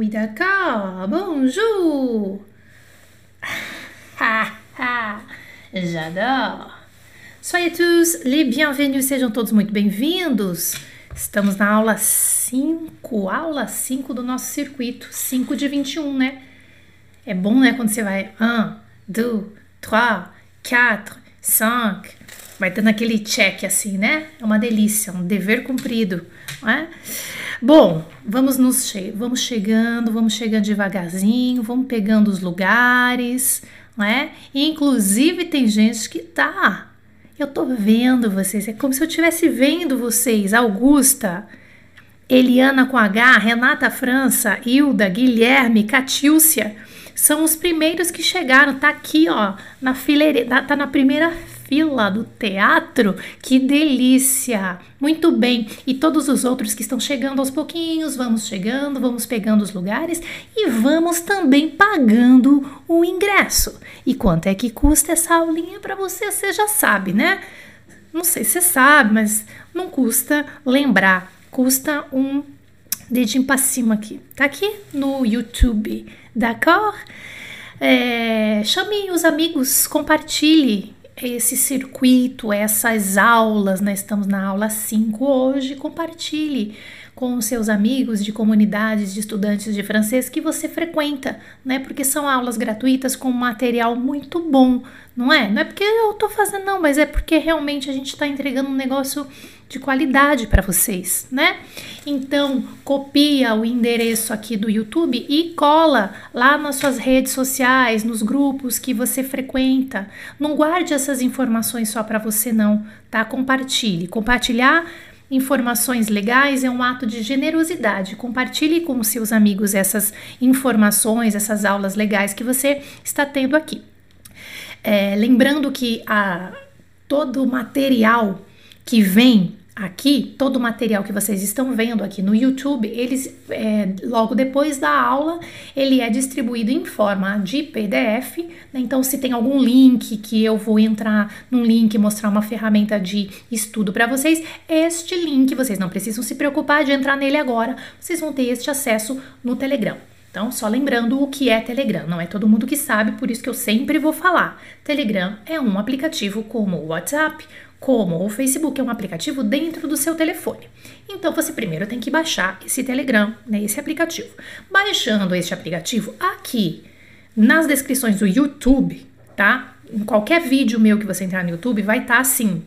Oui, d'accord. Bonjour. J'adore. Soyez tous les bienvenus, sejam todos muito bem-vindos. Estamos na aula 5, aula 5 do nosso circuito, 5 de 21, né? É bom, né, quando você vai 1, 2, 3, 4, 5, vai dando aquele check assim, né? É uma delícia, um dever cumprido, não é? Bom, vamos nos che vamos chegando, vamos chegando devagarzinho, vamos pegando os lugares, não é? Inclusive tem gente que tá. Eu tô vendo vocês, é como se eu estivesse vendo vocês, Augusta, Eliana com H, Renata França, Hilda, Guilherme, Catilcia, são os primeiros que chegaram, tá aqui, ó, na fileira, tá na primeira fila do teatro. Que delícia! Muito bem. E todos os outros que estão chegando aos pouquinhos, vamos chegando, vamos pegando os lugares e vamos também pagando o ingresso. E quanto é que custa essa aulinha para você? Você já sabe, né? Não sei se você sabe, mas não custa lembrar. Custa um dedinho para cima aqui. Tá aqui no YouTube, d'accord? É, chame os amigos, compartilhe esse circuito, essas aulas, nós estamos na aula 5 hoje, compartilhe com os seus amigos de comunidades de estudantes de francês que você frequenta, né? Porque são aulas gratuitas com material muito bom, não é? Não é porque eu tô fazendo, não, mas é porque realmente a gente está entregando um negócio de qualidade para vocês, né? Então, copia o endereço aqui do YouTube e cola lá nas suas redes sociais, nos grupos que você frequenta. Não guarde essas informações só para você não, tá? Compartilhe. Compartilhar informações legais é um ato de generosidade. Compartilhe com seus amigos essas informações, essas aulas legais que você está tendo aqui. É, lembrando que a, todo o material que vem aqui, todo o material que vocês estão vendo aqui no YouTube, eles é, logo depois da aula, ele é distribuído em forma de PDF. Né? Então, se tem algum link que eu vou entrar num link mostrar uma ferramenta de estudo para vocês, este link vocês não precisam se preocupar de entrar nele agora. Vocês vão ter este acesso no Telegram. Então, só lembrando o que é Telegram, não é todo mundo que sabe, por isso que eu sempre vou falar. Telegram é um aplicativo como o WhatsApp, como o Facebook é um aplicativo dentro do seu telefone. Então você primeiro tem que baixar esse Telegram, né, esse aplicativo. Baixando este aplicativo aqui nas descrições do YouTube, tá? Em qualquer vídeo meu que você entrar no YouTube vai estar tá assim: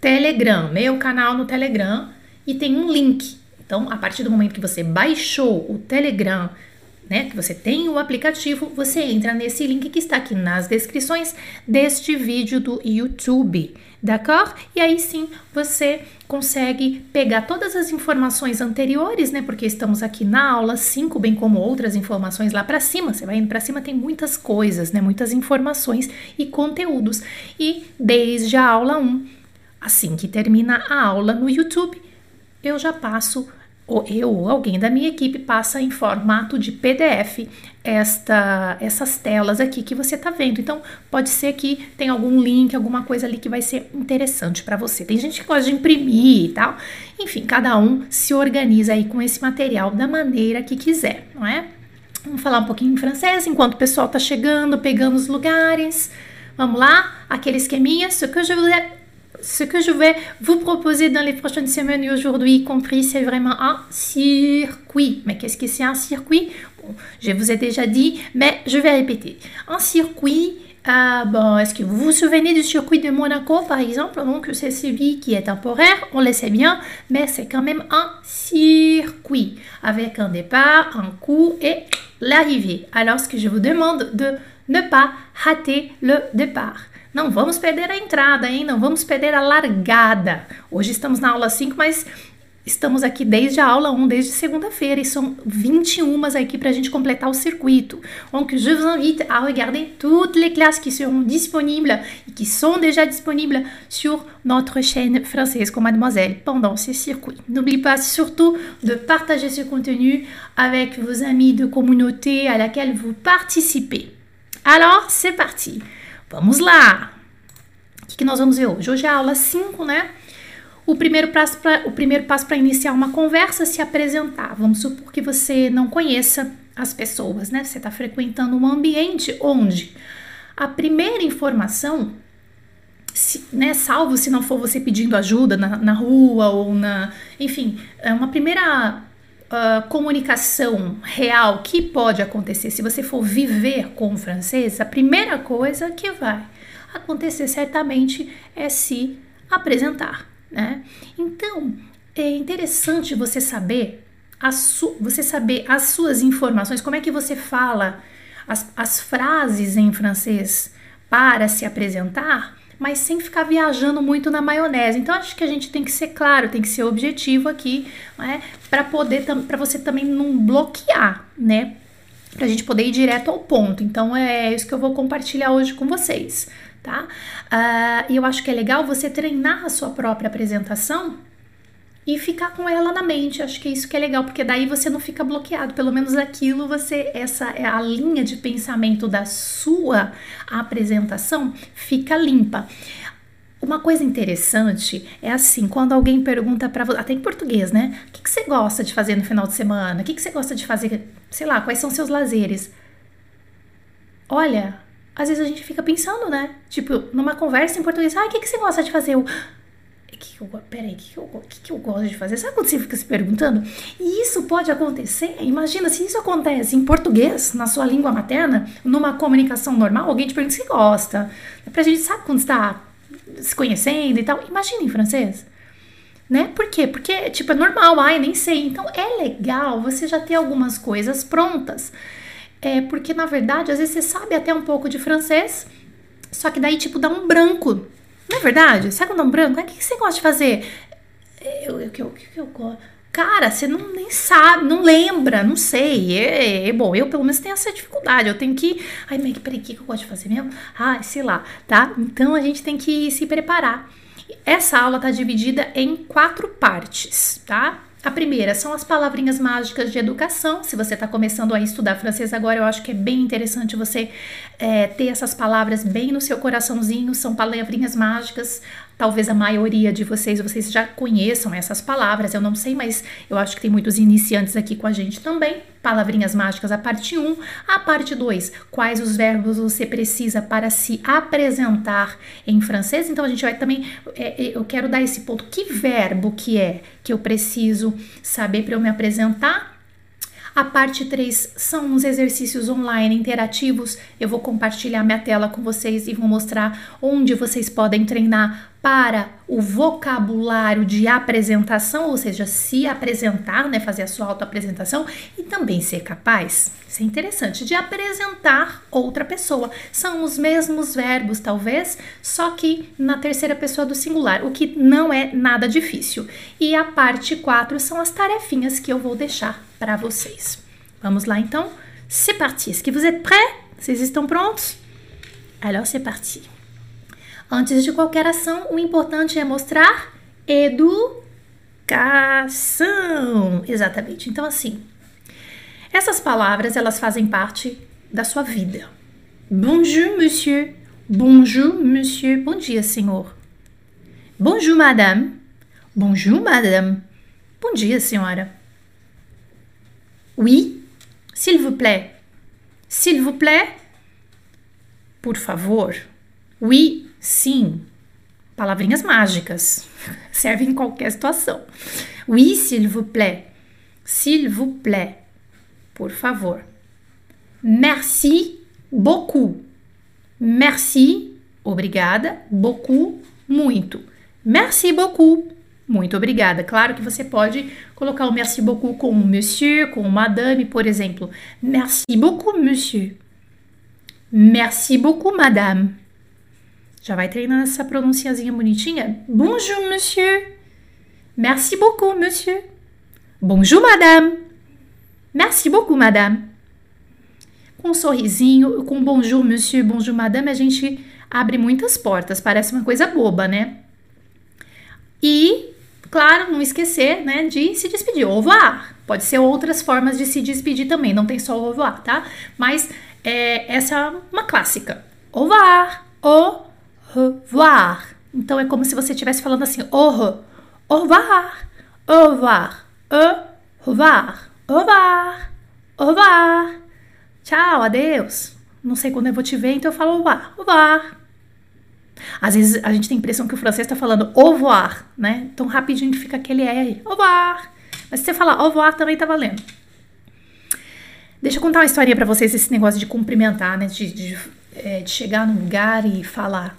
Telegram, meu canal no Telegram e tem um link. Então, a partir do momento que você baixou o Telegram, né, que você tem o aplicativo, você entra nesse link que está aqui nas descrições deste vídeo do YouTube, d'accord? E aí sim você consegue pegar todas as informações anteriores, né, porque estamos aqui na aula 5, bem como outras informações lá para cima. Você vai indo para cima, tem muitas coisas, né, muitas informações e conteúdos. E desde a aula 1, assim que termina a aula no YouTube, eu já passo eu ou alguém da minha equipe passa em formato de PDF esta, essas telas aqui que você está vendo. Então, pode ser que tenha algum link, alguma coisa ali que vai ser interessante para você. Tem gente que gosta de imprimir e tal. Enfim, cada um se organiza aí com esse material da maneira que quiser, não é? Vamos falar um pouquinho em francês enquanto o pessoal está chegando, pegando os lugares. Vamos lá? Aquele esqueminha. Ce que je voulais ce que je vais vous proposer dans les prochaines semaines et aujourd'hui compris, c'est vraiment un circuit. Mais qu'est-ce que c'est un circuit? Je vous ai déjà dit, mais je vais répéter. Un circuit, euh, bon, est-ce que vous vous souvenez du circuit de Monaco, par exemple? Donc, c'est celui qui est temporaire, on le sait bien, mais c'est quand même un circuit avec un départ, un coup et l'arrivée. Alors, ce que je vous demande de ne pas rater le départ. Não vamos perder a entrada, hein? Não vamos perder a largada. Hoje estamos na aula 5, mas estamos aqui desde a aula 1, desde segunda-feira, e são 21 aqui para a gente completar o circuito. Donc, je vous invite à regarder toutes les classes qui seront disponibles et qui sont déjà disponibles sur notre chaîne française comme mademoiselle pendant ce circuit. N'oubliez pas surtout de partager ce contenu avec vos amis de communauté à laquelle vous participez. Alors, c'est parti! Vamos lá! O que, que nós vamos ver hoje? Hoje é a aula 5, né? o primeiro passo para o primeiro passo para iniciar uma conversa é se apresentar. Vamos supor que você não conheça as pessoas, né? Você está frequentando um ambiente onde a primeira informação, se, né, salvo se não for você pedindo ajuda na, na rua ou na, enfim, é uma primeira uh, comunicação real que pode acontecer se você for viver com o francês, a primeira coisa que vai acontecer certamente é se apresentar, né? Então é interessante você saber você saber as suas informações, como é que você fala as, as frases em francês para se apresentar, mas sem ficar viajando muito na maionese. Então acho que a gente tem que ser claro, tem que ser objetivo aqui, né, para poder para você também não bloquear, né? Para a gente poder ir direto ao ponto. Então é isso que eu vou compartilhar hoje com vocês, tá? Uh, e eu acho que é legal você treinar a sua própria apresentação e ficar com ela na mente. Acho que é isso que é legal, porque daí você não fica bloqueado. Pelo menos aquilo você essa é a linha de pensamento da sua apresentação fica limpa. Uma coisa interessante é assim, quando alguém pergunta para você, até em português, né? O que, que, você gosta de fazer no final de semana? O que, que você gosta de fazer? Sei lá, quais são seus lazeres? Olha, às vezes a gente fica pensando, né? Tipo, numa conversa em português, ah, o que, que você gosta de fazer? Eu, que, eu, peraí, o que, que, eu, que, que eu gosto de fazer? Sabe quando você fica se perguntando? E isso pode acontecer, imagina se isso acontece em português, na sua língua materna, numa comunicação normal, alguém te pergunta se gosta. Pra gente, sabe quando está se conhecendo e tal? Imagina em francês. Né? Por quê? Porque, tipo, é normal, ai, nem sei. Então, é legal você já ter algumas coisas prontas. É, porque, na verdade, às vezes você sabe até um pouco de francês, só que daí, tipo, dá um branco não é verdade? Sabe quando é um branco? O que você gosta de fazer? Eu, eu, eu, eu, eu gosto. Cara, você não nem sabe, não lembra, não sei. É, é, bom, eu pelo menos tenho essa dificuldade. Eu tenho que. Ai, mas peraí, o que eu gosto de fazer mesmo? Ah, sei lá, tá? Então a gente tem que se preparar. Essa aula tá dividida em quatro partes, tá? A primeira são as palavrinhas mágicas de educação. Se você está começando a estudar francês agora, eu acho que é bem interessante você é, ter essas palavras bem no seu coraçãozinho. São palavrinhas mágicas. Talvez a maioria de vocês, vocês já conheçam essas palavras, eu não sei, mas eu acho que tem muitos iniciantes aqui com a gente também. Palavrinhas mágicas, a parte 1. A parte 2, quais os verbos você precisa para se apresentar em francês. Então a gente vai também, é, é eu quero dar esse ponto. Que verbo que é que eu preciso saber para eu me apresentar? A parte 3 são uns exercícios online interativos. Eu vou compartilhar minha tela com vocês e vou mostrar onde vocês podem treinar para o vocabulário de apresentação, ou seja, se apresentar, né, fazer a sua autoapresentação e também ser capaz, isso é interessante, de apresentar outra pessoa. São os mesmos verbos, talvez, só que na terceira pessoa do singular, o que não é nada difícil. E a parte 4 são as tarefinhas que eu vou deixar para vocês. Vamos lá então? C'est parti. Est-ce que vous êtes prêts? Vocês estão prontos? Alors c'est parti. Antes de qualquer ação, o importante é mostrar educação. Exatamente. Então, assim, essas palavras elas fazem parte da sua vida. Bonjour, monsieur. Bonjour, monsieur. Bom dia, senhor. Bonjour, madame. Bonjour, madame. Bom dia, senhora. Oui, s'il vous plaît. S'il vous plaît. Por favor. Oui, Sim, palavrinhas mágicas. Servem em qualquer situação. Oui, s'il vous plaît. S'il vous plaît. Por favor. Merci beaucoup. Merci, obrigada. Beaucoup, muito. Merci beaucoup. Muito obrigada. Claro que você pode colocar o merci beaucoup com o monsieur, com madame, por exemplo. Merci beaucoup, monsieur. Merci beaucoup, madame. Já vai treinando essa pronunciazinha bonitinha. Bonjour, monsieur. Merci beaucoup, monsieur. Bonjour, madame. Merci beaucoup, madame. Com um sorrisinho, com bonjour, monsieur, bonjour, madame, a gente abre muitas portas. Parece uma coisa boba, né? E, claro, não esquecer, né, de se despedir. Au revoir. Pode ser outras formas de se despedir também, não tem só o revoir, tá? Mas é, essa é uma clássica. Au revoir. Au revoir. Então é como se você estivesse falando assim, au, revoir. Au revoir. Au revoir. Au revoir. Au revoir. Tchau, adeus. Não sei quando eu vou te ver, então eu falo au revoir. Au revoir. Às vezes a gente tem a impressão que o francês está falando au revoir, né? Tão rapidinho fica aquele R. Au revoir. Mas se você falar au revoir também tá valendo. Deixa eu contar uma historinha para vocês esse negócio de cumprimentar, né? De, de, é, de chegar num lugar e falar.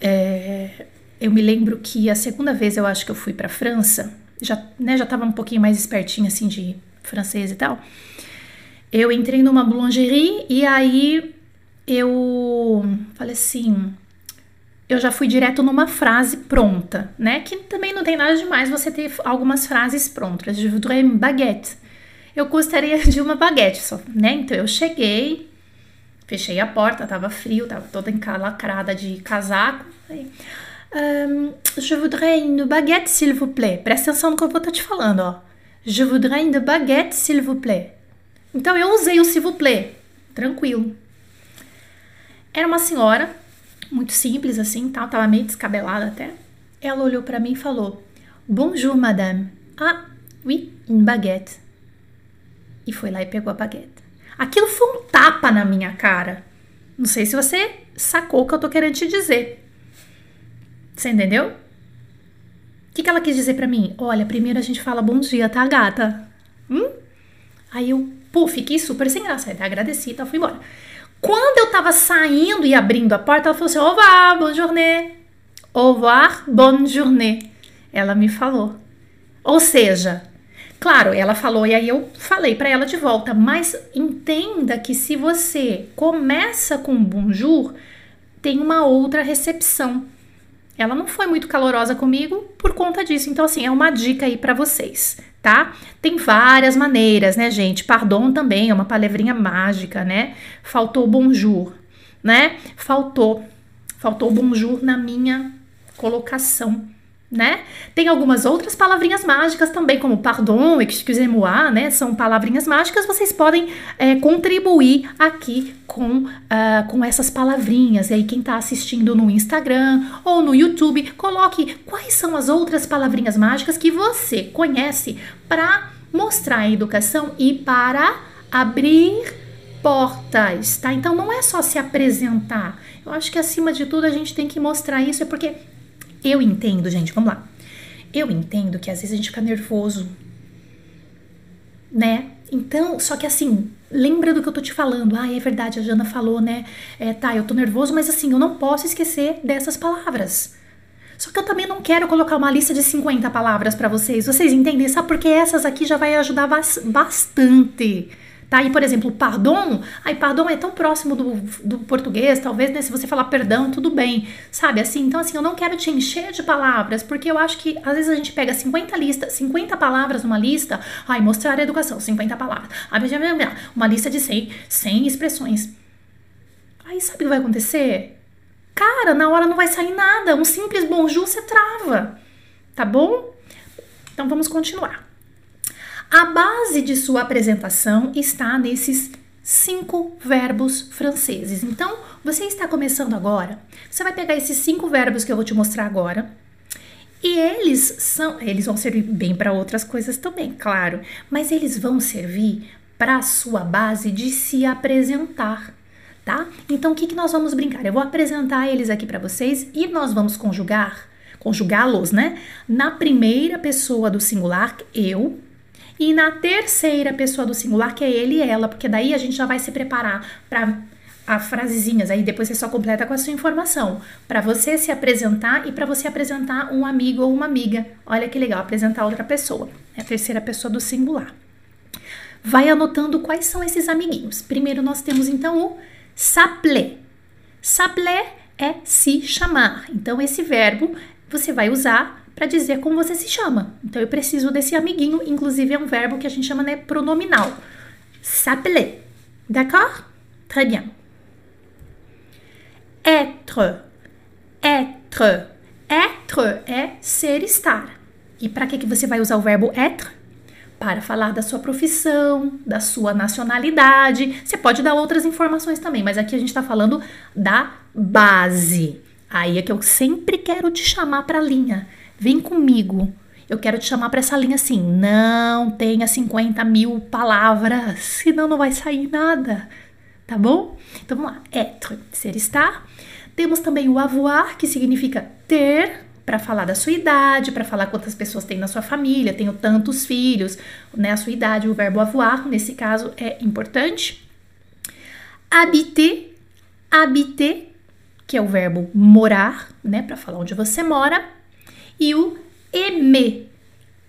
É, eu me lembro que a segunda vez eu acho que eu fui para França, já, né, já tava um pouquinho mais espertinha assim de francês e tal. Eu entrei numa boulangerie e aí eu falei assim, eu já fui direto numa frase pronta, né? Que também não tem nada demais você ter algumas frases prontas. Je voudrais une baguette. Eu gostaria de uma baguette só, né? Então eu cheguei, fechei a porta, tava frio, tava toda encalacrada de casaco. Falei, um, je voudrais une baguette, s'il vous plaît. Presta atenção no que eu vou estar te falando, ó. Je voudrais une baguette, s'il vous plaît. Então eu usei o s'il vous plaît, tranquilo. Era uma senhora, muito simples assim, tal, tava meio descabelada até. Ela olhou para mim e falou: Bonjour, madame. Ah, oui, une baguette. E foi lá e pegou a baguette. Aquilo foi um tapa na minha cara. Não sei se você sacou o que eu tô querendo te dizer. Você entendeu? O que, que ela quis dizer para mim? Olha, primeiro a gente fala bom dia, tá, gata? Hum? Aí eu, pô, fiquei super sem graça. Aí agradeci e tal, fui embora. Quando eu tava saindo e abrindo a porta, ela falou assim: Au revoir, bonne journée. Au revoir, bonne journée. Ela me falou. Ou seja, claro, ela falou e aí eu falei para ela de volta, mas entenda que se você começa com bonjour, tem uma outra recepção. Ela não foi muito calorosa comigo por conta disso. Então, assim, é uma dica aí para vocês, tá? Tem várias maneiras, né, gente? Pardon também é uma palavrinha mágica, né? Faltou bonjour, né? Faltou. Faltou bonjour na minha colocação né? Tem algumas outras palavrinhas mágicas também, como pardon, excusez-moi, né? São palavrinhas mágicas, vocês podem é, contribuir aqui com, uh, com essas palavrinhas. E aí, quem está assistindo no Instagram ou no YouTube, coloque quais são as outras palavrinhas mágicas que você conhece para mostrar a educação e para abrir portas, tá? Então não é só se apresentar. Eu acho que acima de tudo a gente tem que mostrar isso, é porque eu entendo, gente, vamos lá. Eu entendo que às vezes a gente fica nervoso, né? Então, só que assim, lembra do que eu tô te falando. Ah, é verdade, a Jana falou, né? É, tá, eu tô nervoso, mas assim, eu não posso esquecer dessas palavras. Só que eu também não quero colocar uma lista de 50 palavras para vocês. Vocês entendem? Sabe? Porque essas aqui já vai ajudar bastante Tá? E, por exemplo, pardon, aí pardon é tão próximo do, do português, talvez, né, se você falar perdão, tudo bem, sabe? Assim, então, assim, eu não quero te encher de palavras, porque eu acho que às vezes a gente pega 50 listas, 50 palavras numa lista, ai, mostrar a educação, 50 palavras, uma lista de 100, 100 expressões. Aí sabe o que vai acontecer? Cara, na hora não vai sair nada, um simples bonjour você trava, tá bom? Então vamos continuar. A base de sua apresentação está nesses cinco verbos franceses. Então, você está começando agora, você vai pegar esses cinco verbos que eu vou te mostrar agora. E eles são, eles vão servir bem para outras coisas também, claro, mas eles vão servir para a sua base de se apresentar, tá? Então, o que, que nós vamos brincar? Eu vou apresentar eles aqui para vocês e nós vamos conjugar, conjugá-los, né? Na primeira pessoa do singular, eu, e na terceira pessoa do singular, que é ele e ela, porque daí a gente já vai se preparar para a frasezinhas, aí depois você só completa com a sua informação, para você se apresentar e para você apresentar um amigo ou uma amiga. Olha que legal, apresentar outra pessoa. É a terceira pessoa do singular. Vai anotando quais são esses amiguinhos. Primeiro nós temos então o s'appeler. S'appeler é se chamar. Então esse verbo você vai usar para dizer como você se chama. Então eu preciso desse amiguinho, inclusive é um verbo que a gente chama né, pronominal. S'appeler. D'accord? Très bien. Être. Être. Être é ser estar. E para que, que você vai usar o verbo être? Para falar da sua profissão, da sua nacionalidade. Você pode dar outras informações também, mas aqui a gente está falando da base. Aí é que eu sempre quero te chamar para a linha. Vem comigo. eu quero te chamar para essa linha assim: não tenha 50 mil palavras, senão não vai sair nada, tá bom? Então vamos lá: être, ser estar. Temos também o avoir, que significa ter, para falar da sua idade, para falar quantas pessoas tem na sua família, tenho tantos filhos, né? A sua idade, o verbo avoir, nesse caso, é importante. Habiter, habiter, que é o verbo morar, né? Para falar onde você mora. E o aimer,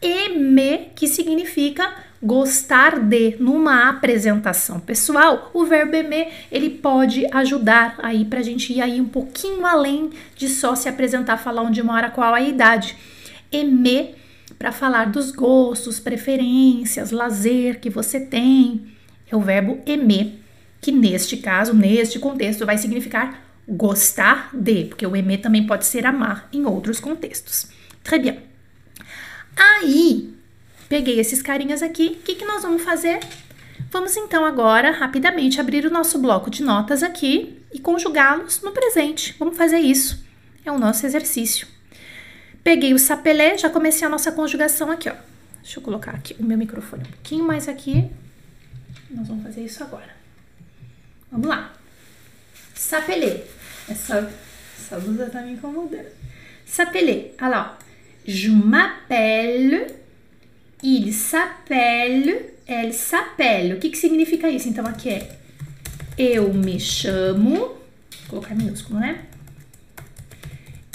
aimer, que significa gostar de numa apresentação pessoal, o verbo aimer ele pode ajudar aí para a gente ir aí um pouquinho além de só se apresentar, falar onde mora, qual a idade. Aimer para falar dos gostos, preferências, lazer que você tem, é o verbo aimer, que neste caso, neste contexto, vai significar gostar de, porque o aimer também pode ser amar em outros contextos. Très bien. Aí, Peguei esses carinhas aqui. O que, que nós vamos fazer? Vamos então agora rapidamente abrir o nosso bloco de notas aqui e conjugá-los no presente. Vamos fazer isso. É o nosso exercício. Peguei o sapelé, já comecei a nossa conjugação aqui, ó. Deixa eu colocar aqui o meu microfone um pouquinho mais aqui. Nós vamos fazer isso agora. Vamos lá. Sapelé. Essa, essa blusa tá me incomodando. Sapelé. Olha lá, ó. Je m'appelle Il s'appelle, elle s'appelle. O que, que significa isso? Então, aqui é eu me chamo, vou colocar minúsculo, né?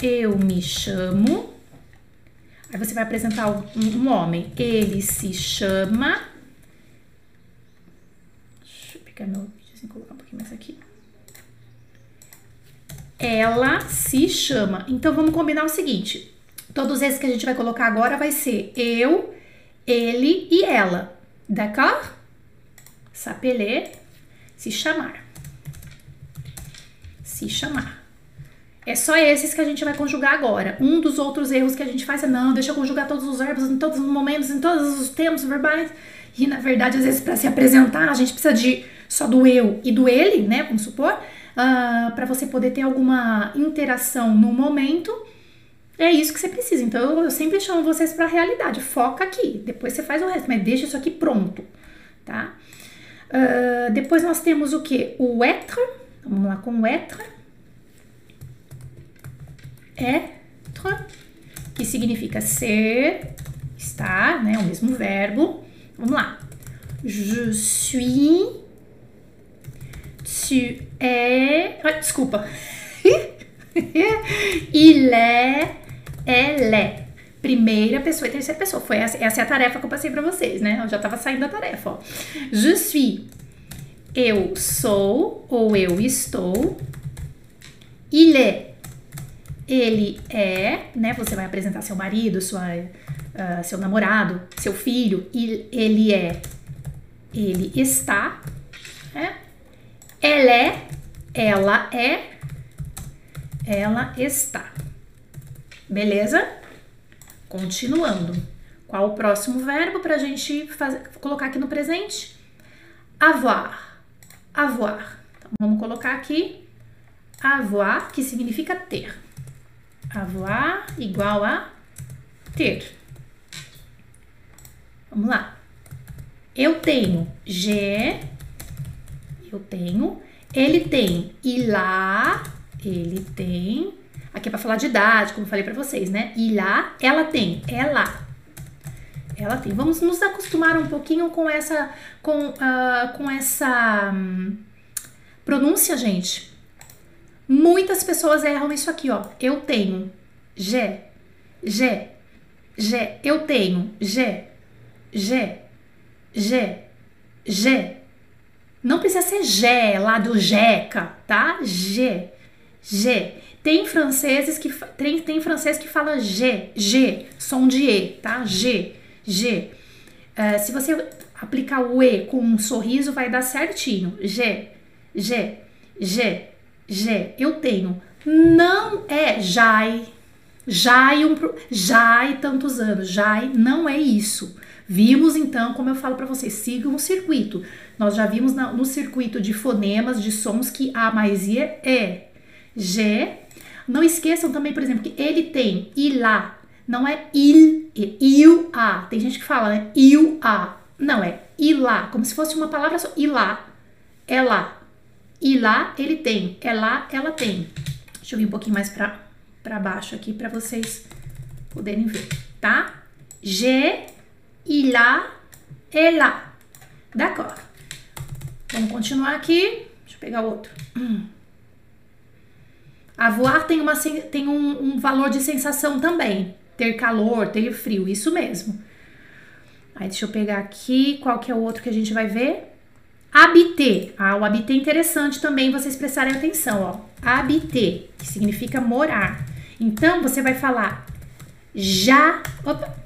Eu me chamo. Aí você vai apresentar um, um homem. Ele se chama. Deixa eu pegar meu vídeo colocar um pouquinho mais aqui. Ela se chama. Então vamos combinar o seguinte: todos esses que a gente vai colocar agora vai ser eu ele e ela. D'accord? S'appeler, se chamar. Se chamar. É só esses que a gente vai conjugar agora. Um dos outros erros que a gente faz é não, deixa eu conjugar todos os verbos em todos os momentos, em todos os tempos verbais. E na verdade, às vezes, para se apresentar, a gente precisa de só do eu e do ele, né? Vamos supor, uh, ah, para você poder ter alguma interação no momento é isso que você precisa. Então eu sempre chamo vocês para a realidade. Foca aqui. Depois você faz o resto, mas deixa isso aqui pronto, tá? Uh, depois nós temos o que? O être. Vamos lá com o être. Être, que significa ser, estar, né? O mesmo verbo. Vamos lá. Je suis. Tu es. Ah, desculpa. Il est ela é. Primeira pessoa e terceira pessoa. Foi essa, essa é a tarefa que eu passei para vocês, né? Eu já tava saindo da tarefa, ó. Je suis. Eu sou ou eu estou. Il est. Ele é, né? Você vai apresentar seu marido, sua, uh, seu namorado, seu filho. Il, ele é. Ele está. Né? Ela é. Ela é. Ela está. Beleza? Continuando. Qual o próximo verbo para a gente fazer, colocar aqui no presente? Avoir. Avoir. Então, vamos colocar aqui avoir, que significa ter. Avoir igual a ter. Vamos lá. Eu tenho G, eu tenho. Ele tem ilá, ele tem. Aqui é para falar de idade, como falei para vocês, né? E lá, ela tem, ela. Ela tem. Vamos nos acostumar um pouquinho com essa, com, uh, com essa um, pronúncia, gente. Muitas pessoas erram isso aqui, ó. Eu tenho, G, G, G. Eu tenho, G, G, G, G. Não precisa ser G lá do Jeca, tá? G, G. Tem franceses que tem, tem francês que fala G, G, som de E, tá? G, G. Uh, se você aplicar o E com um sorriso, vai dar certinho. G, G, G, G. Eu tenho. Não é Jai, Jai, um, Jai tantos anos. Jai não é isso. Vimos então, como eu falo para vocês, sigam o circuito. Nós já vimos no circuito de fonemas, de sons que A mais I é G, não esqueçam também, por exemplo, que ele tem, e lá Não é il, é il a. Tem gente que fala, né? Il a. Não, é ilá, como se fosse uma palavra só. Ilá, é lá. Ilá, ele tem. É lá, ela tem. Deixa eu vir um pouquinho mais pra, pra baixo aqui para vocês poderem ver, tá? J'ai, il a, ela. D'accord. Vamos continuar aqui. Deixa eu pegar outro. Hum. Avoir tem, uma, tem um, um valor de sensação também. Ter calor, ter frio, isso mesmo. Aí deixa eu pegar aqui, qual que é o outro que a gente vai ver? Habiter. Ah, o habiter é interessante também vocês prestarem atenção, ó. Habiter, que significa morar. Então, você vai falar já... Opa!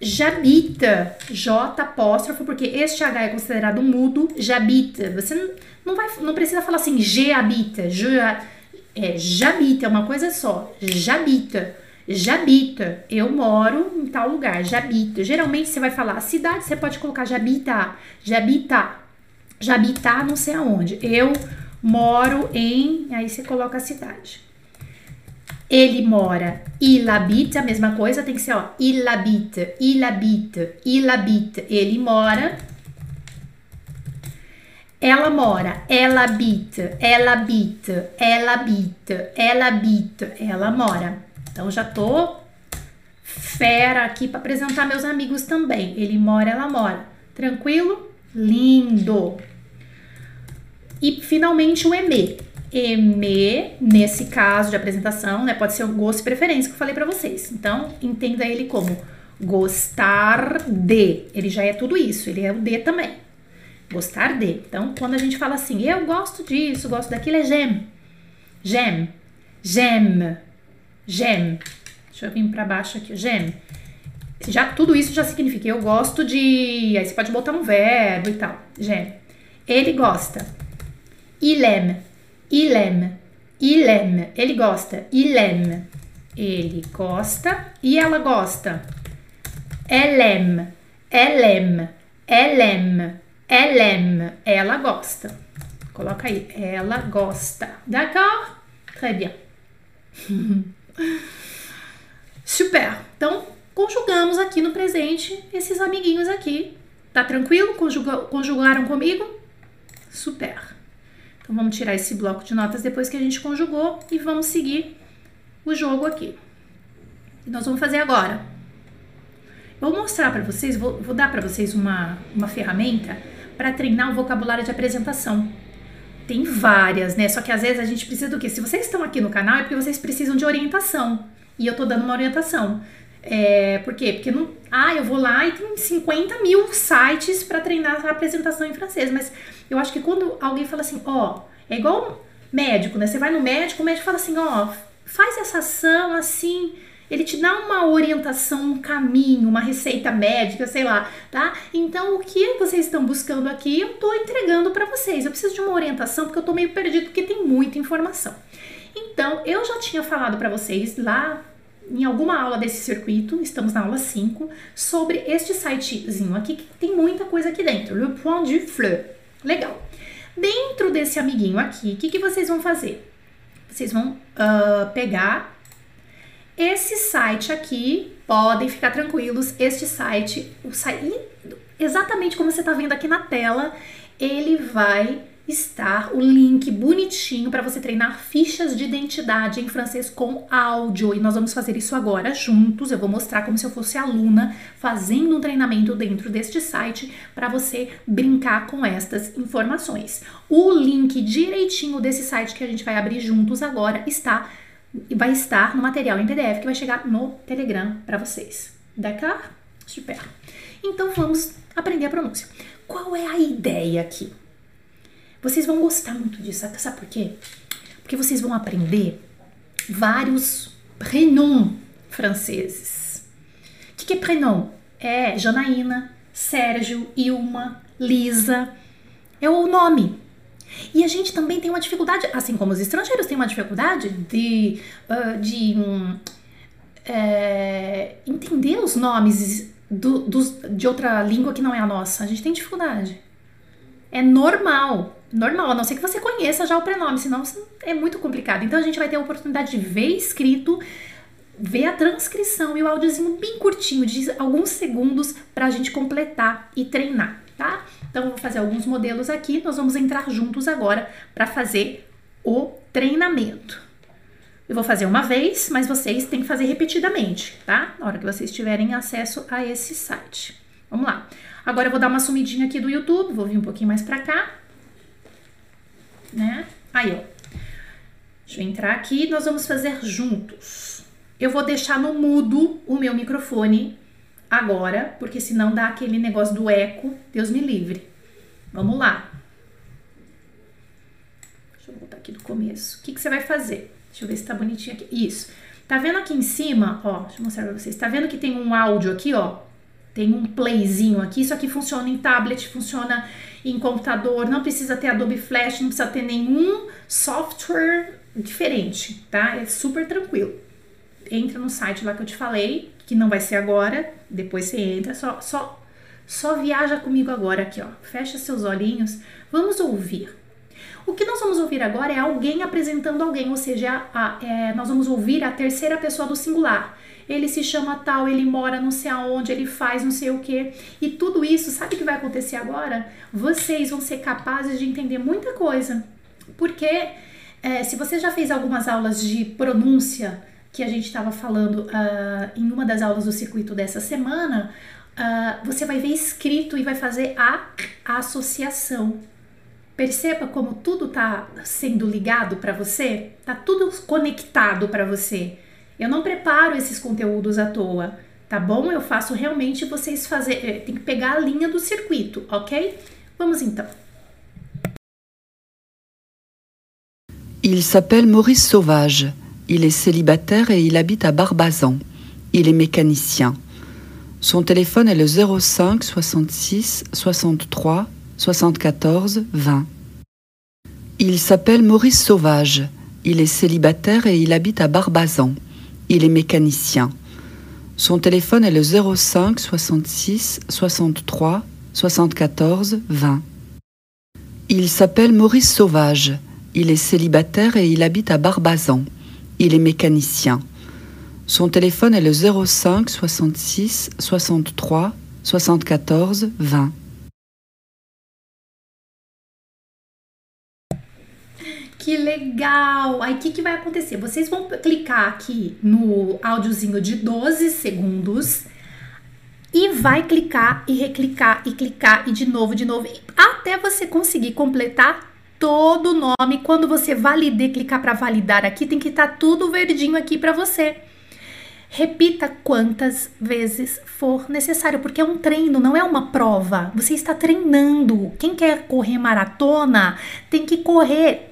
Jabita, J apóstrofo, porque este H é considerado mudo, jabita. Você não, não, vai, não precisa falar assim, G habita, J, é, jabita, é uma coisa só, jabita. Jabita, eu moro em tal lugar, Jabita. Geralmente você vai falar a cidade, você pode colocar Jabita, Jabita, Jabita não sei aonde. Eu moro em, aí você coloca a cidade. Ele mora, il habita, a mesma coisa, tem que ser, ó, il habita, il habita, il habita. Ele mora. Ela mora, ela habita, ela habita, ela habita, ela habita, ela mora. Então já tô fera aqui para apresentar meus amigos também. Ele mora, ela mora. Tranquilo? Lindo. E finalmente o EME. EME, nesse caso de apresentação, né, pode ser o gosto e preferência que eu falei para vocês. Então, entenda ele como gostar de. Ele já é tudo isso, ele é o de também. Gostar de. Então, quando a gente fala assim, eu gosto disso, gosto daquilo, é j'aime. J'aime. J'aime. Gem. Deixa eu vir para baixo aqui. Gem. Já, tudo isso já significa eu gosto de. Aí você pode botar um verbo e tal. Gem. Ele gosta. Il aime. Il aime. Il aime. Ele gosta. Il aime. Ele gosta e ela gosta. Elle aime. Elle aime. Elle aime. Elle aime. Ela gosta. Coloca aí. Ela gosta. D'accord? Très bien. Super. Então, conjugamos aqui no presente esses amiguinhos aqui. Tá tranquilo? Conjuga, conjugaram comigo? Super. Então, vamos tirar esse bloco de notas depois que a gente conjugou e vamos seguir o jogo aqui. E nós vamos fazer agora. vou mostrar para vocês, vou, vou dar para vocês uma, uma ferramenta para treinar o vocabulário de apresentação. Tem várias, né? Só que às vezes a gente precisa do quê? Se vocês estão aqui no canal é porque vocês precisam de orientação. E eu tô dando uma orientação. É, por quê? Porque não. Ah, eu vou lá e tem 50 mil sites para treinar a apresentação em francês. Mas eu acho que quando alguém fala assim, ó, é igual médico, né? Você vai no médico, o médico fala assim, ó, faz essa ação assim ele te dá uma orientação, um caminho, uma receita médica, sei lá, tá? Então, o que vocês estão buscando aqui, eu tô entregando para vocês. Eu preciso de uma orientação porque eu tô meio perdido porque tem muita informação. Então, eu já tinha falado para vocês lá em alguma aula desse circuito, estamos na aula 5, sobre este sitezinho aqui que tem muita coisa aqui dentro, Le Point du Fleur. Legal. Dentro desse amiguinho aqui, o que, que vocês vão fazer? Vocês vão uh, pegar esse site aqui, podem ficar tranquilos, este site, o site exatamente como você está vendo aqui na tela, ele vai estar o link bonitinho para você treinar fichas de identidade em francês com áudio. E nós vamos fazer isso agora juntos. Eu vou mostrar como se eu fosse aluna fazendo um treinamento dentro deste site para você brincar com estas informações. O link direitinho desse site que a gente vai abrir juntos agora está vai estar no material em PDF que vai chegar no Telegram para vocês. D'accord? Super. Então vamos aprender a pronúncia. Qual é a ideia aqui? Vocês vão gostar muito disso, sabe por quê? Porque vocês vão aprender vários prénoms franceses. O que, que é prénom? É Janaína, Sérgio, Ilma, Lisa. É o nome. E a gente também tem uma dificuldade, assim como os estrangeiros têm uma dificuldade de, uh, de um, é, entender os nomes do, dos, de outra língua que não é a nossa. A gente tem dificuldade. É normal. Normal, a não ser que você conheça já o prenome, senão é muito complicado. Então a gente vai ter a oportunidade de ver escrito ver a transcrição e o áudiozinho bem curtinho, de alguns segundos, para a gente completar e treinar, tá? Então, eu vou fazer alguns modelos aqui, nós vamos entrar juntos agora para fazer o treinamento. Eu vou fazer uma vez, mas vocês têm que fazer repetidamente, tá? Na hora que vocês tiverem acesso a esse site. Vamos lá. Agora eu vou dar uma sumidinha aqui do YouTube, vou vir um pouquinho mais pra cá. Né? Aí, ó. Deixa eu entrar aqui, nós vamos fazer juntos. Eu vou deixar no mudo o meu microfone agora, porque senão dá aquele negócio do eco, Deus me livre. Vamos lá. Deixa eu voltar aqui do começo. O que, que você vai fazer? Deixa eu ver se tá bonitinho aqui. Isso. Tá vendo aqui em cima, ó, deixa eu mostrar pra vocês. Tá vendo que tem um áudio aqui, ó? Tem um playzinho aqui. Isso aqui funciona em tablet, funciona em computador. Não precisa ter Adobe Flash, não precisa ter nenhum software diferente, tá? É super tranquilo. Entra no site lá que eu te falei, que não vai ser agora. Depois você entra, só, só, só viaja comigo agora aqui, ó. Fecha seus olhinhos. Vamos ouvir. O que nós vamos ouvir agora é alguém apresentando alguém, ou seja, a, a, é, nós vamos ouvir a terceira pessoa do singular ele se chama tal, ele mora não sei aonde, ele faz não sei o que. E tudo isso, sabe o que vai acontecer agora? Vocês vão ser capazes de entender muita coisa. Porque é, se você já fez algumas aulas de pronúncia, que a gente estava falando uh, em uma das aulas do circuito dessa semana, uh, você vai ver escrito e vai fazer a, a associação. Perceba como tudo está sendo ligado para você, tá tudo conectado para você. Eu não preparo esses conteúdos à toa, tá bom? Eu faço realmente vocês fazer, eh, tem que pegar a linha do circuito, ok? Vamos então. Il s'appelle Maurice Sauvage. Il est célibataire et il habite à Barbazan. Il est mécanicien. Son téléphone est le 05 66 63 74 20. Il s'appelle Maurice Sauvage. Il est célibataire et il habite à Barbazan. Il est mécanicien. Son téléphone est le 05 66 63 74 20. Il s'appelle Maurice Sauvage. Il est célibataire et il habite à Barbazan. Il est mécanicien. Son téléphone est le 05 66 63 74 20. Que legal! Aí o que, que vai acontecer? Vocês vão clicar aqui no áudiozinho de 12 segundos e vai clicar e reclicar e clicar e de novo, de novo, até você conseguir completar todo o nome. Quando você validar, clicar para validar aqui, tem que estar tá tudo verdinho aqui para você. Repita quantas vezes for necessário, porque é um treino, não é uma prova. Você está treinando. Quem quer correr maratona tem que correr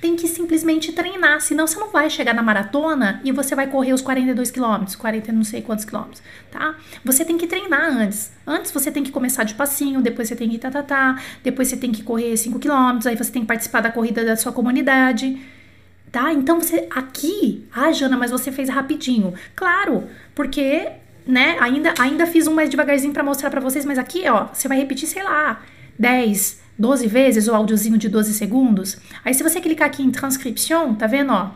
tem que simplesmente treinar, senão você não vai chegar na maratona e você vai correr os 42 quilômetros, 40 não sei quantos quilômetros, tá? Você tem que treinar antes. Antes você tem que começar de passinho, depois você tem que tá, tá, tá, depois você tem que correr 5 quilômetros, aí você tem que participar da corrida da sua comunidade, tá? Então você aqui, ah, Jana, mas você fez rapidinho. Claro, porque, né, ainda ainda fiz um mais devagarzinho para mostrar para vocês, mas aqui, ó, você vai repetir, sei lá, 10, 12 vezes o áudiozinho de 12 segundos. Aí se você clicar aqui em transcription, tá vendo, ó?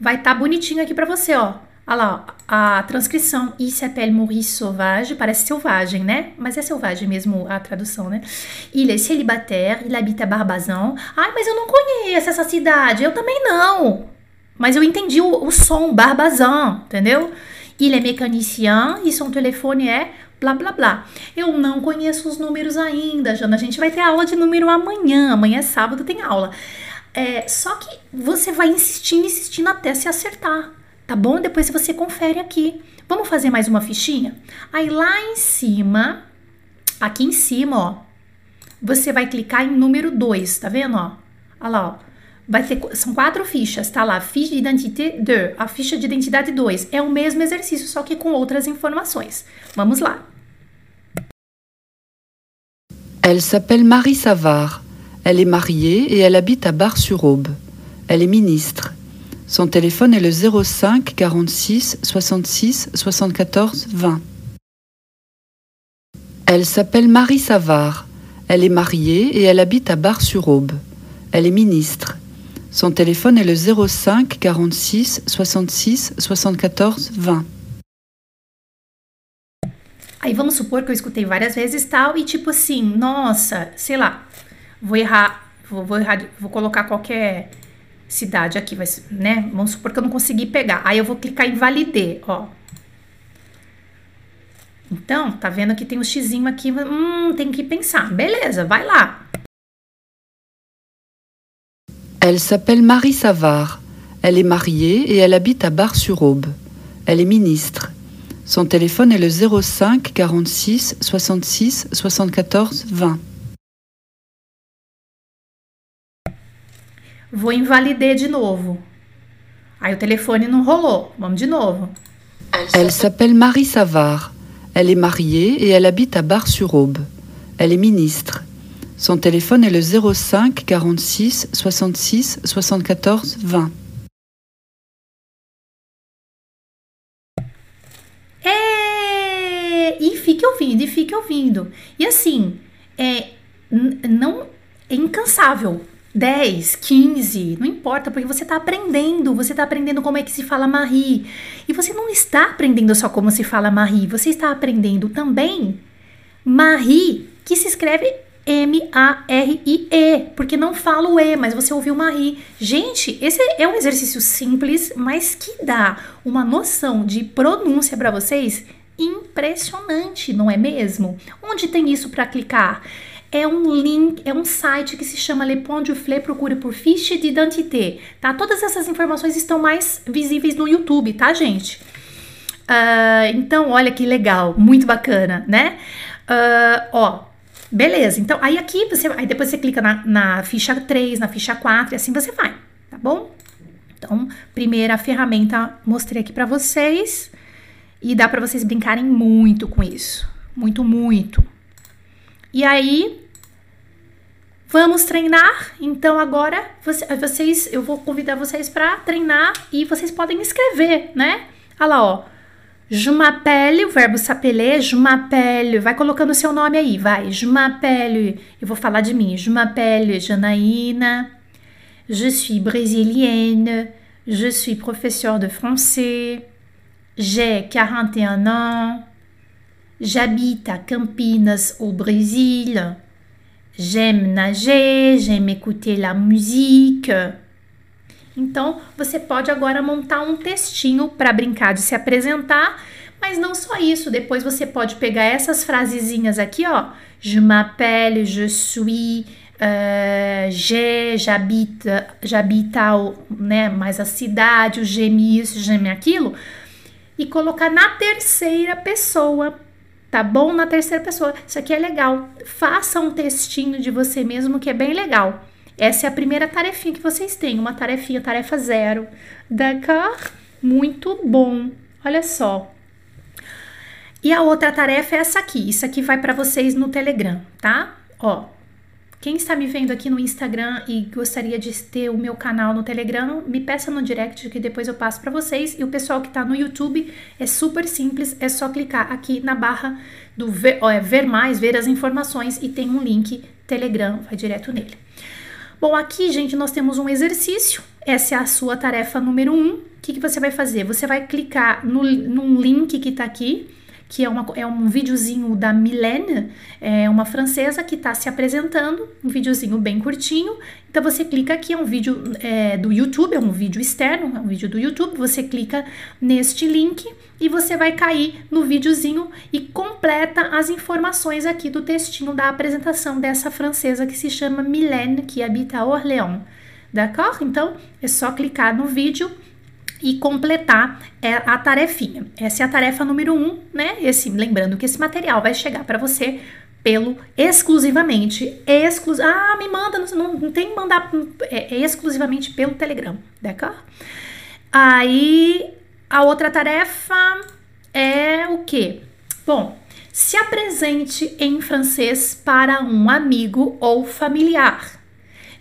Vai estar tá bonitinho aqui para você, ó. Olha lá, ó, a transcrição. Il s'appelle Maurice Sauvage. Parece selvagem, né? Mas é selvagem mesmo a tradução, né? Il est célibataire, il habite à Barbazan. Ai, mas eu não conheço essa cidade. Eu também não. Mas eu entendi o, o som, Barbazan, entendeu? Il est mécanicien e son telefone é blá blá blá. Eu não conheço os números ainda, Jana. A gente vai ter aula de número amanhã. Amanhã é sábado, tem aula. É, só que você vai insistindo, insistindo até se acertar, tá bom? Depois você confere aqui. Vamos fazer mais uma fichinha? Aí lá em cima, aqui em cima, ó, você vai clicar em número 2, tá vendo, ó? Olha lá, ó. Vai ter, são quatro fichas, tá lá, ficha de identité 2, a ficha de identidade 2. É o mesmo exercício, só que com outras informações. Vamos lá. Elle s'appelle Marie Savard. Elle est mariée et elle habite à Bar-sur-Aube. Elle est ministre. Son téléphone est le 05 46 66 74 20. Elle s'appelle Marie Savard. Elle est mariée et elle habite à Bar-sur-Aube. Elle est ministre. Son téléphone est le 05 46 66 74 20. Aí vamos supor que eu escutei várias vezes tal e tipo assim, nossa, sei lá, vou errar, vou, vou errar, vou colocar qualquer cidade aqui, vai, né? Vamos supor que eu não consegui pegar. Aí eu vou clicar em validar, ó. Então, tá vendo que tem um xizinho aqui, hum, tem que pensar. Beleza, vai lá. Elle s'appelle Marie Savard. Elle est mariée et elle habite à Bar-sur-Aube. Elle est ministre. Son téléphone est le 05 46 66 74 20. Vou invalidar de novo. Aí o telefone não rolou. Vamos de novo. Elle s'appelle Marie Savard. Elle est mariée et elle habite à Bar-sur-Aube. Elle est ministre. Son téléphone est le 05 46 66 74 20. É, e fique ouvindo, e fique ouvindo. E assim, é, não é incansável. 10, 15, não importa, porque você está aprendendo, você está aprendendo como é que se fala Marie. E você não está aprendendo só como se fala Marie, você está aprendendo também Marie, que se escreve M-A-R-I-E, porque não fala o E, mas você ouviu Marie. Gente, esse é um exercício simples, mas que dá uma noção de pronúncia para vocês impressionante, não é mesmo? Onde tem isso para clicar? é um link, é um site que se chama Le Pont du Flé, procure por fiche d'identité, tá? Todas essas informações estão mais visíveis no YouTube, tá, gente? Uh, então, olha que legal, muito bacana, né? Uh, ó, beleza. Então, aí aqui você, aí depois você clica na, na ficha 3, na ficha 4 e assim você vai, tá bom? Então, primeira ferramenta mostrei aqui para vocês e dá para vocês brincarem muito com isso, muito, muito. E aí, vamos treinar? Então agora vocês, eu vou convidar vocês para treinar e vocês podem escrever, né? Olha lá, ó. Je m'appelle, o verbo s'appeler, je m'appelle, vai colocando seu nome aí, vai. Je m'appelle, eu vou falar de mim. Je m'appelle Janaína, je suis brésilienne, je suis professeur de français, j'ai 41 ans, J'habite à Campinas, au Brésil. J'aime nager, j'aime écouter la musique. Então, você pode agora montar um textinho para brincar de se apresentar, mas não só isso, depois você pode pegar essas frasezinhas aqui, ó. Je m'appelle, je suis, uh, j'ai, j'habite, j'habite, né, mais a cidade, o j'aime isso, j'aime aquilo, e colocar na terceira pessoa tá bom? Na terceira pessoa. Isso aqui é legal. Faça um textinho de você mesmo que é bem legal. Essa é a primeira tarefinha que vocês têm, uma tarefinha, tarefa zero. D'accord? Muito bom. Olha só. E a outra tarefa é essa aqui. Isso aqui vai para vocês no Telegram, tá? Ó, quem está me vendo aqui no Instagram e gostaria de ter o meu canal no Telegram, me peça no direct que depois eu passo para vocês. E o pessoal que está no YouTube é super simples, é só clicar aqui na barra do ver, ó, é, ver mais, ver as informações e tem um link Telegram, vai direto nele. Bom, aqui, gente, nós temos um exercício. Essa é a sua tarefa número um. O que, que você vai fazer? Você vai clicar no, num link que está aqui que é, uma, é um videozinho da Milene, é uma francesa que está se apresentando, um videozinho bem curtinho. Então você clica aqui, é um vídeo é, do YouTube, é um vídeo externo, é um vídeo do YouTube. Você clica neste link e você vai cair no videozinho e completa as informações aqui do textinho da apresentação dessa francesa que se chama Milene, que habita Orléans. D'accord? Então é só clicar no vídeo e completar é, a tarefinha. Essa é a tarefa número um, né? Esse, lembrando que esse material vai chegar para você pelo exclusivamente, exclus, ah, me manda, não, não tem que mandar, é, é exclusivamente pelo Telegram, d'accord? Aí a outra tarefa é o que? Bom, se apresente em francês para um amigo ou familiar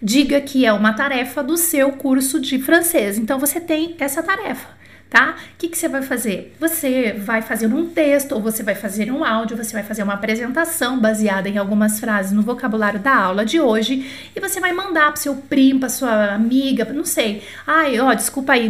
diga que é uma tarefa do seu curso de francês. Então você tem essa tarefa, tá? O que, que você vai fazer? Você vai fazer um texto, ou você vai fazer um áudio, você vai fazer uma apresentação baseada em algumas frases no vocabulário da aula de hoje, e você vai mandar pro seu primo, pra sua amiga, não sei. Ai, ó, desculpa aí,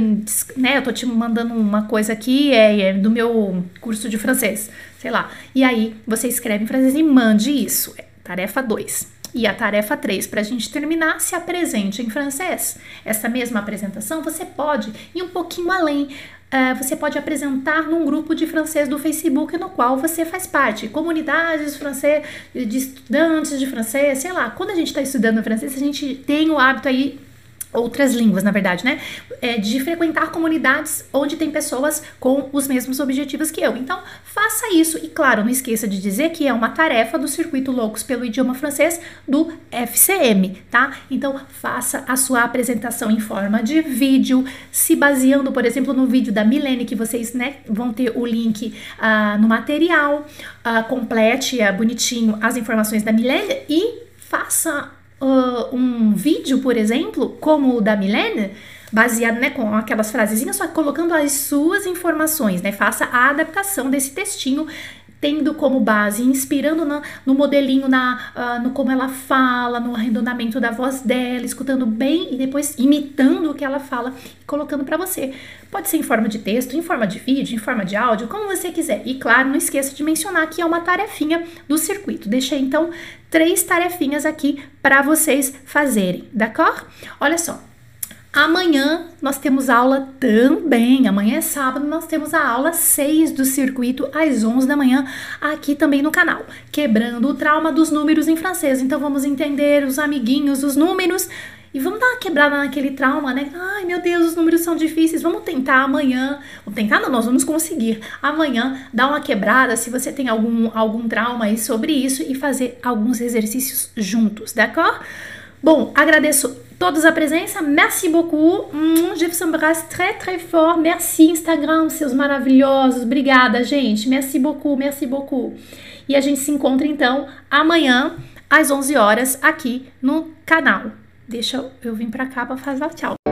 né? Eu tô te mandando uma coisa aqui, é, é do meu curso de francês, sei lá. E aí você escreve em francês e mande isso. Tarefa 2. E a tarefa 3, para a gente terminar, se apresente em francês. Essa mesma apresentação você pode ir um pouquinho além. Uh, você pode apresentar num grupo de francês do Facebook no qual você faz parte. Comunidades de francês, de estudantes de francês, sei lá. Quando a gente está estudando francês, a gente tem o hábito aí outras línguas, na verdade, né? É, de frequentar comunidades onde tem pessoas com os mesmos objetivos que eu. Então, faça isso e, claro, não esqueça de dizer que é uma tarefa do Circuito Loucos pelo Idioma Francês do FCM, tá? Então, faça a sua apresentação em forma de vídeo, se baseando, por exemplo, no vídeo da Milene, que vocês né, vão ter o link uh, no material, uh, complete uh, bonitinho as informações da Milene e faça uh, um vídeo, por exemplo, como o da Milene, baseado né, com aquelas frasezinhas, só colocando as suas informações, né? Faça a adaptação desse textinho tendo como base, inspirando no modelinho, na, uh, no como ela fala, no arredondamento da voz dela, escutando bem e depois imitando o que ela fala e colocando para você. Pode ser em forma de texto, em forma de vídeo, em forma de áudio, como você quiser. E claro, não esqueça de mencionar que é uma tarefinha do circuito. Deixei então três tarefinhas aqui para vocês fazerem, d'accord? Olha só, Amanhã nós temos aula também. Amanhã é sábado, nós temos a aula 6 do circuito às 11 da manhã, aqui também no canal, quebrando o trauma dos números em francês. Então vamos entender os amiguinhos, os números e vamos dar uma quebrada naquele trauma, né? Ai, meu Deus, os números são difíceis. Vamos tentar amanhã. Vamos tentar, não, nós vamos conseguir. Amanhã dar uma quebrada se você tem algum, algum trauma aí sobre isso e fazer alguns exercícios juntos, d'accord? Bom, agradeço todos a presença. Merci beaucoup. Je vous embrasse très, très fort. Merci, Instagram, seus maravilhosos. Obrigada, gente. Merci beaucoup, merci beaucoup. E a gente se encontra então amanhã às 11 horas aqui no canal. Deixa eu, eu vir para cá para fazer tchau.